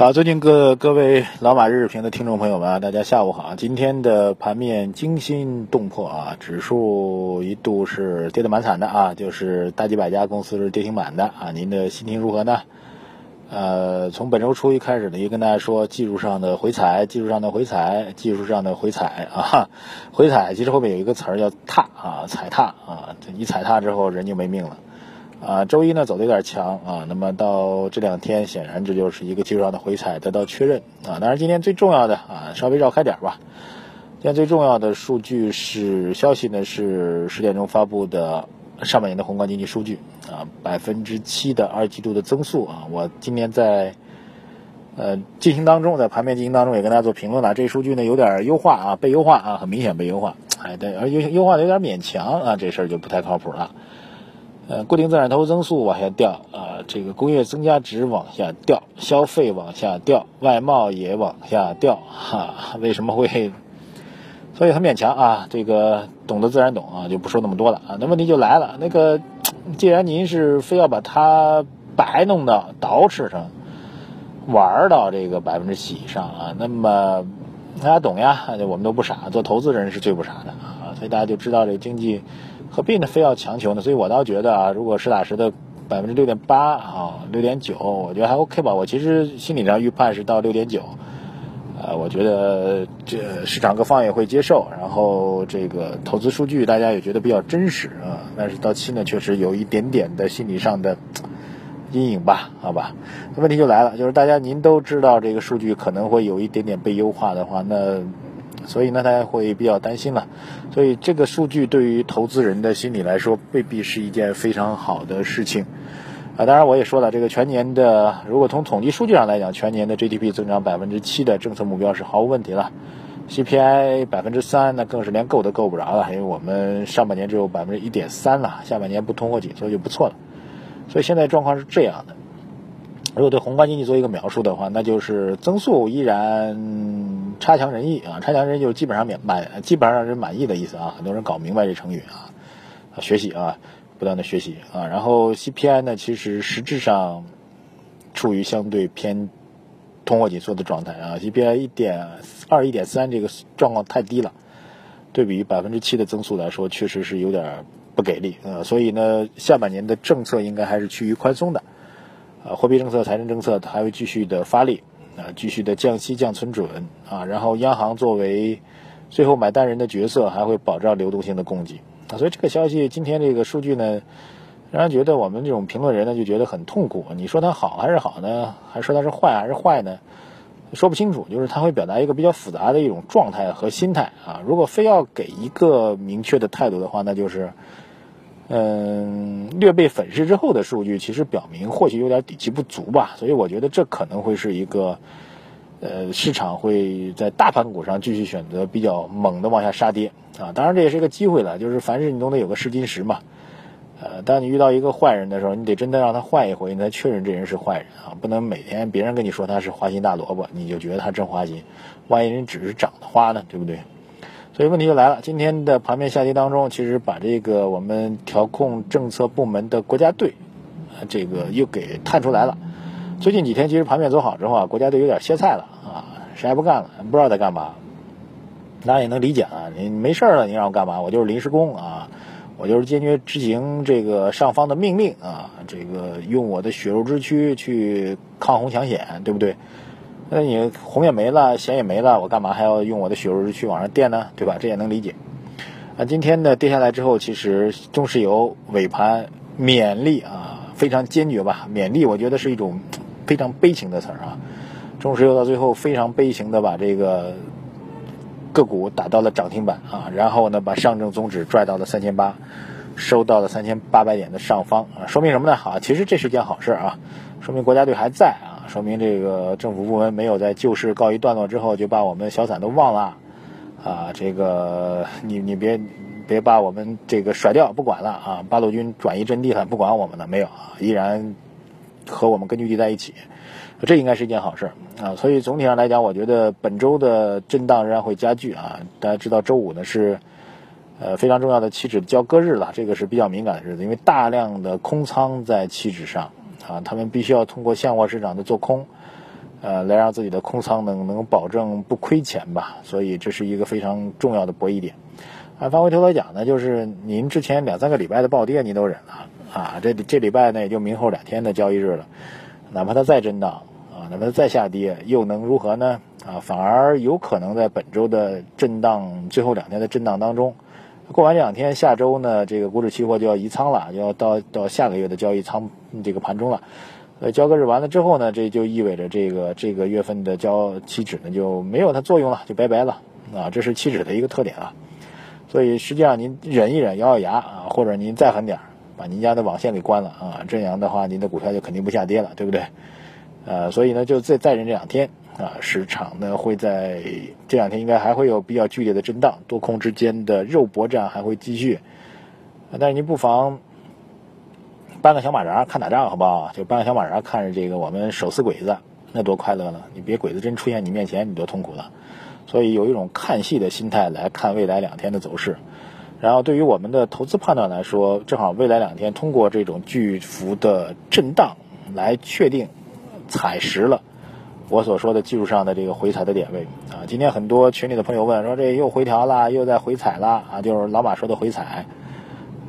好，最近各各位老马日日评的听众朋友们啊，大家下午好。今天的盘面惊心动魄啊，指数一度是跌得蛮惨的啊，就是大几百家公司是跌停板的啊。您的心情如何呢？呃，从本周初一开始呢，也跟大家说技术上的回踩，技术上的回踩，技术上的回踩啊，回踩其实后面有一个词儿叫踏啊，踩踏啊，一踩踏之后人就没命了。啊，周一呢走的有点强啊，那么到这两天显然这就是一个技术上的回踩得到确认啊。当然今天最重要的啊，稍微绕开点吧。今天最重要的数据是消息呢，是十点钟发布的上半年的宏观经济数据啊，百分之七的二季度的增速啊。我今年在呃进行当中，在盘面进行当中也跟大家做评论了，这数据呢有点优化啊，被优化啊，很明显被优化，哎对，而优优化的有点勉强啊，这事儿就不太靠谱了。呃，固定资产投资增速往下掉啊，这个工业增加值往下掉，消费往下掉，外贸也往下掉，哈，为什么会？所以很勉强啊，这个懂得自然懂啊，就不说那么多了啊。那问题就来了，那个既然您是非要把它白弄到捯饬上，玩到这个百分之七以上啊，那么大家懂呀，我们都不傻，做投资人是最不傻的啊，所以大家就知道这经济。何必呢？非要强求呢？所以我倒觉得啊，如果实打实的百分之六点八啊，六点九，我觉得还 OK 吧。我其实心理上预判是到六点九，呃，我觉得这市场各方也会接受。然后这个投资数据大家也觉得比较真实啊。但是到期呢，确实有一点点的心理上的阴影吧？好吧。那问题就来了，就是大家您都知道这个数据可能会有一点点被优化的话，那。所以呢，大家会比较担心了。所以这个数据对于投资人的心理来说，未必是一件非常好的事情。啊，当然我也说了，这个全年的，如果从统计数据上来讲，全年的 GDP 增长百分之七的政策目标是毫无问题了。CPI 百分之三，那更是连够都够不着了，因为我们上半年只有百分之一点三了，下半年不通货紧缩就不错了。所以现在状况是这样的。如果对宏观经济做一个描述的话，那就是增速依然差强人意啊，差强人意就基本上满满，基本上让人满意的意思啊。很多人搞明白这成语啊，学习啊，不断的学习啊。然后 CPI 呢，其实实质上处于相对偏通货紧缩的状态啊，CPI 一点二、一点三这个状况太低了，对比于百分之七的增速来说，确实是有点不给力啊。所以呢，下半年的政策应该还是趋于宽松的。啊，货币政策、财政政策还会继续的发力，啊，继续的降息、降存准，啊，然后央行作为最后买单人的角色，还会保障流动性的供给，啊，所以这个消息，今天这个数据呢，让人觉得我们这种评论人呢就觉得很痛苦。你说它好还是好呢？还说它是坏还是坏呢？说不清楚，就是它会表达一个比较复杂的一种状态和心态啊。如果非要给一个明确的态度的话，那就是。嗯，略被粉饰之后的数据，其实表明或许有点底气不足吧，所以我觉得这可能会是一个，呃，市场会在大盘股上继续选择比较猛的往下杀跌啊。当然这也是一个机会了，就是凡事你都得有个试金石嘛。呃，当你遇到一个坏人的时候，你得真的让他坏一回，你才确认这人是坏人啊，不能每天别人跟你说他是花心大萝卜，你就觉得他真花心，万一人只是长得花呢，对不对？所以问题就来了，今天的盘面下跌当中，其实把这个我们调控政策部门的国家队，啊这个又给探出来了。最近几天其实盘面走好之后啊，国家队有点歇菜了啊，谁也不干了，不知道在干嘛。大家也能理解啊，你没事了，你让我干嘛？我就是临时工啊，我就是坚决执行这个上方的命令啊，这个用我的血肉之躯去抗洪抢险，对不对？那你红也没了，险也没了，我干嘛还要用我的血肉之躯往上垫呢？对吧？这也能理解。啊，今天呢跌下来之后，其实中石油尾盘勉力啊，非常坚决吧？勉力，我觉得是一种非常悲情的词儿啊。中石油到最后非常悲情的把这个个股打到了涨停板啊，然后呢把上证综指拽到了三千八，收到了三千八百点的上方啊，说明什么呢？好，其实这是件好事啊，说明国家队还在啊。说明这个政府部门没有在旧事告一段落之后就把我们小散都忘了，啊，这个你你别别把我们这个甩掉不管了啊，八路军转移阵地了不管我们了没有啊，依然和我们根据地在一起，这应该是一件好事啊。所以总体上来讲，我觉得本周的震荡仍然会加剧啊。大家知道周五呢是呃非常重要的期指交割日了，这个是比较敏感的日子，因为大量的空仓在期指上啊，他们必须要通过现货市场的做空。呃，来让自己的空仓能能保证不亏钱吧，所以这是一个非常重要的博弈点。按方回头来讲呢，就是您之前两三个礼拜的暴跌您都忍了啊，这这礼拜呢也就明后两天的交易日了，哪怕它再震荡啊，哪怕它再下跌，又能如何呢？啊，反而有可能在本周的震荡最后两天的震荡当中，过完两天，下周呢这个股指期货就要移仓了，就要到到下个月的交易仓这个盘中了。呃，交割日完了之后呢，这就意味着这个这个月份的交期指呢就没有它作用了，就拜拜了啊！这是期指的一个特点啊。所以实际上您忍一忍，咬咬牙啊，或者您再狠点儿，把您家的网线给关了啊，这样的话您的股票就肯定不下跌了，对不对？呃，所以呢，就再再忍这两天啊，市场呢会在这两天应该还会有比较剧烈的震荡，多空之间的肉搏战还会继续。但是您不妨。搬个小马扎看打仗好不好？就搬个小马扎看着这个我们手撕鬼子，那多快乐呢！你别鬼子真出现你面前，你多痛苦了。所以有一种看戏的心态来看未来两天的走势。然后对于我们的投资判断来说，正好未来两天通过这种巨幅的震荡来确定踩实了我所说的技术上的这个回踩的点位啊。今天很多群里的朋友问说这又回调了，又在回踩了啊，就是老马说的回踩。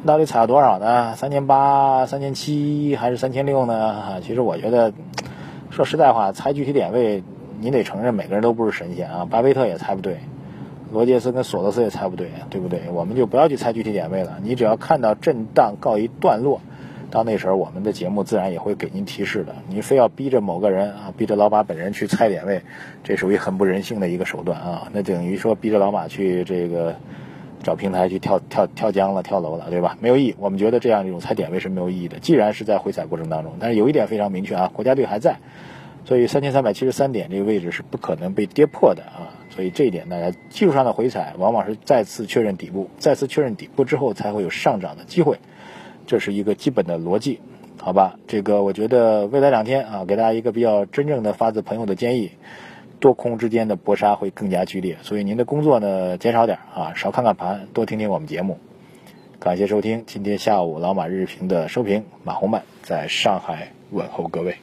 到底踩了多少呢？三千八、三千七还是三千六呢？啊其实我觉得，说实在话，猜具体点位，你得承认每个人都不是神仙啊。巴菲特也猜不对，罗杰斯跟索罗斯也猜不对，对不对？我们就不要去猜具体点位了。你只要看到震荡告一段落，到那时候我们的节目自然也会给您提示的。您非要逼着某个人啊，逼着老马本人去猜点位，这属于很不人性的一个手段啊。那等于说逼着老马去这个。找平台去跳跳跳江了，跳楼了，对吧？没有意义。我们觉得这样一种猜点位是没有意义的。既然是在回踩过程当中，但是有一点非常明确啊，国家队还在，所以三千三百七十三点这个位置是不可能被跌破的啊。所以这一点大家技术上的回踩往往是再次确认底部，再次确认底部之后才会有上涨的机会，这是一个基本的逻辑，好吧？这个我觉得未来两天啊，给大家一个比较真正的发自朋友的建议。多空之间的搏杀会更加剧烈，所以您的工作呢减少点啊，少看看盘，多听听我们节目。感谢收听今天下午老马日评的收评，马红漫在上海问候各位。